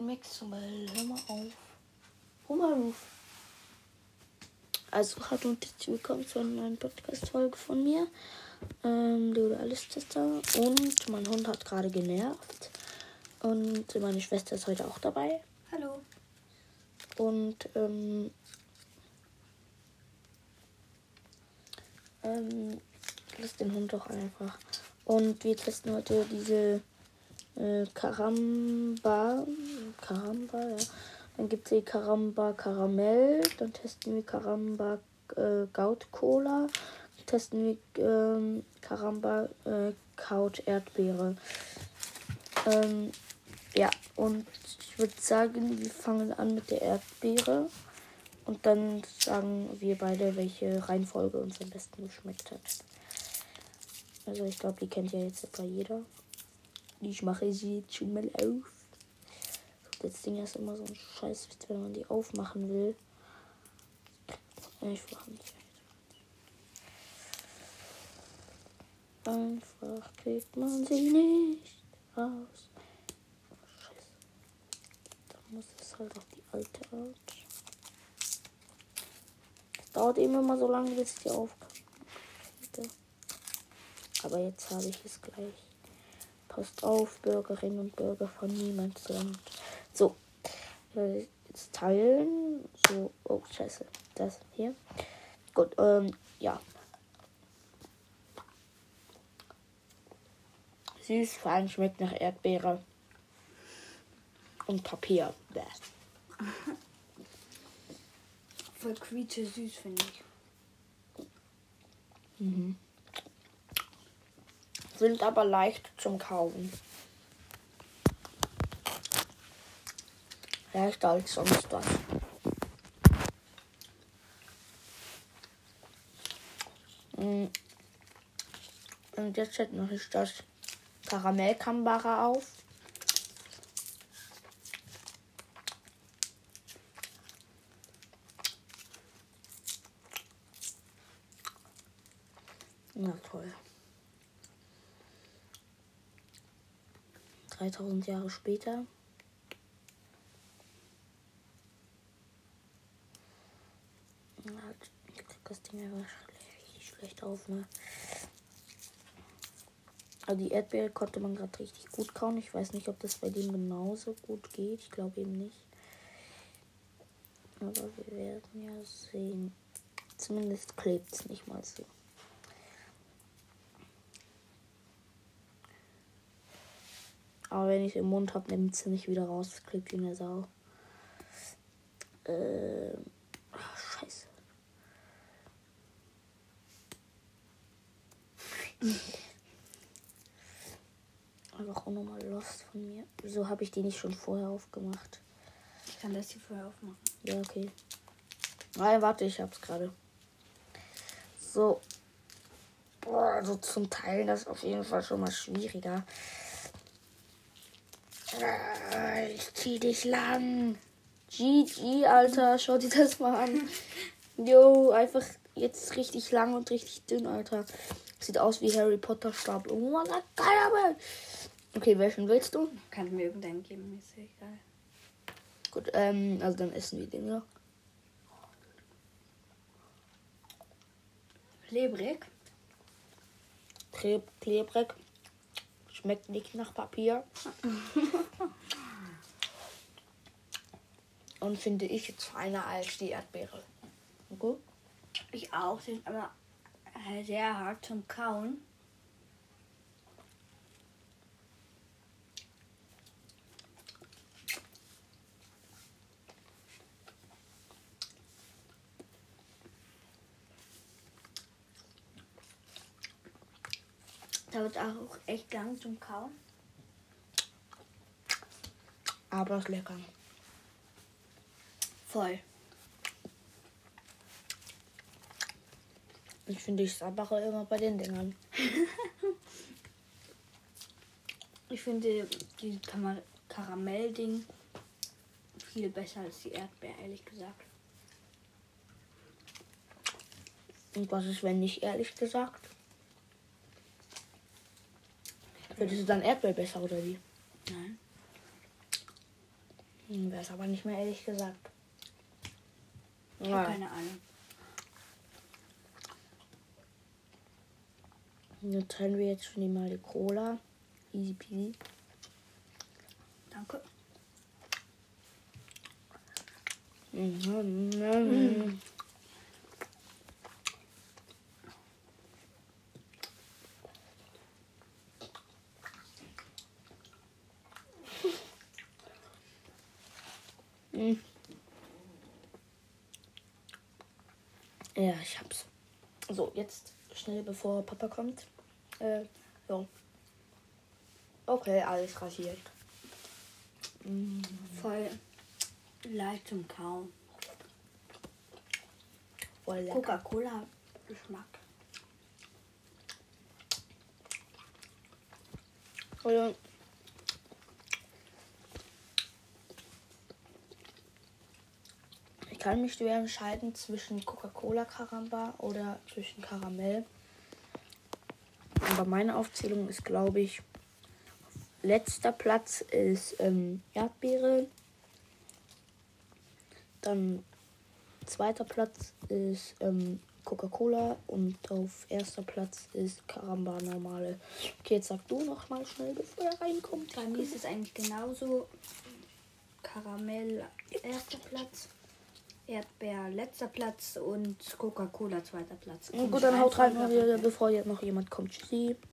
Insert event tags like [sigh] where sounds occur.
Maxwell, hör mal auf. Auf. Also, hallo und herzlich willkommen zu einer neuen Podcast-Folge von mir. Ähm, Leo der Alles-Tester. Und mein Hund hat gerade genervt. Und meine Schwester ist heute auch dabei. Hallo. Und, ähm, ähm, lass den Hund doch einfach. Und wir testen heute diese äh, Karamba. Karamba, ja. Dann gibt es die Karamba Karamell. Dann testen wir Karamba äh, Gaut Cola. Dann testen wir ähm, Karamba äh, Kaut Erdbeere. Ähm, ja, und ich würde sagen, wir fangen an mit der Erdbeere. Und dann sagen wir beide, welche Reihenfolge uns am besten geschmeckt hat. Also ich glaube, die kennt ja jetzt etwa jeder. Ich mache sie jetzt schon mal auf. Das Ding ist immer so ein Scheißwitz, wenn man die aufmachen will. Einfach nicht. Einfach kriegt man sie nicht raus. Scheiße. Da muss es halt auf die alte Art. Das dauert eben immer so lange, bis die aufkriege. Aber jetzt habe ich es gleich. Passt auf, Bürgerinnen und Bürger von Niemandsland. So, äh, jetzt teilen. So, oh, scheiße. Das hier. Gut, ähm, ja. Süß, fein, schmeckt nach Erdbeere. Und Papier. Bäh. Voll quietsche süß, finde ich. Mhm. Sind aber leicht zum Kauen. Leichter als sonst was. Mm. Und jetzt mache ich das Karamellkambara auf. Na toll. 3000 Jahre später. Ich krieg das Ding einfach richtig schlecht auf, ne? Also die Erdbeere konnte man gerade richtig gut kauen. Ich weiß nicht, ob das bei dem genauso gut geht. Ich glaube eben nicht. Aber wir werden ja sehen. Zumindest klebt es nicht mal so. Aber wenn ich im Mund habe, nimmt sie nicht wieder raus. Das klebt wie eine Sau. Ähm. ach, scheiße. Einfach auch nochmal lost von mir. Wieso habe ich die nicht schon vorher aufgemacht? Ich kann das hier vorher aufmachen. Ja, okay. Nein, warte, ich hab's gerade. So. Boah, also zum Teilen das ist auf jeden Fall schon mal schwieriger. Ah, Ich zieh dich lang. GG, Alter, schau dir das mal an. [laughs] Jo, einfach jetzt richtig lang und richtig dünn, Alter. Sieht aus wie Harry Potter Stab. Oh mein Gott, geil, aber. Okay, welchen willst du? Kann mir irgendeinen geben, ist ja egal. Gut, ähm, also dann essen wir den noch. Klebrig. Kleb klebrig. Schmeckt nicht nach Papier. [laughs] Und finde ich jetzt feiner als die Erdbeere. Okay? Ich auch, sind aber sehr hart zum Kauen. Dauert auch echt lang zum Kauen. Aber ist lecker. Voll. Ich finde ich sabbere immer bei den Dingern. [laughs] Ich finde dieses Kama- Karamell-Ding viel besser als die Erdbeer, ehrlich gesagt. Und was ist, wenn nicht ehrlich gesagt? Findest du dann Erdbeer besser oder wie? Nein. Hm, Wäre es aber nicht mehr ehrlich gesagt. Ich habe keine Ahnung. Dann teilen wir jetzt schon mal die Cola. Easy peasy. Danke. Mhm. Mhm. Ja, ich hab's. So, jetzt schnell bevor Papa kommt. Äh, so. Okay, alles rasiert. Mhm. Voll leicht zum Kauen. Voll lecker. Coca-Cola Geschmack. Oder ich kann mich schwer entscheiden zwischen Coca-Cola Karamba oder zwischen Karamell. Aber meine Aufzählung ist, glaube ich, letzter Platz ist ähm, Erdbeere. Dann zweiter Platz ist ähm, Coca-Cola und auf erster Platz ist Karamba normale. Okay, jetzt sag du noch mal schnell, bevor er reinkommt. Bei mir ist es eigentlich genauso. Karamell erster Platz, Erdbeer letzter Platz und Coca-Cola zweiter Platz. Gut, dann haut rein, bevor jetzt noch jemand kommt. Tschüssi.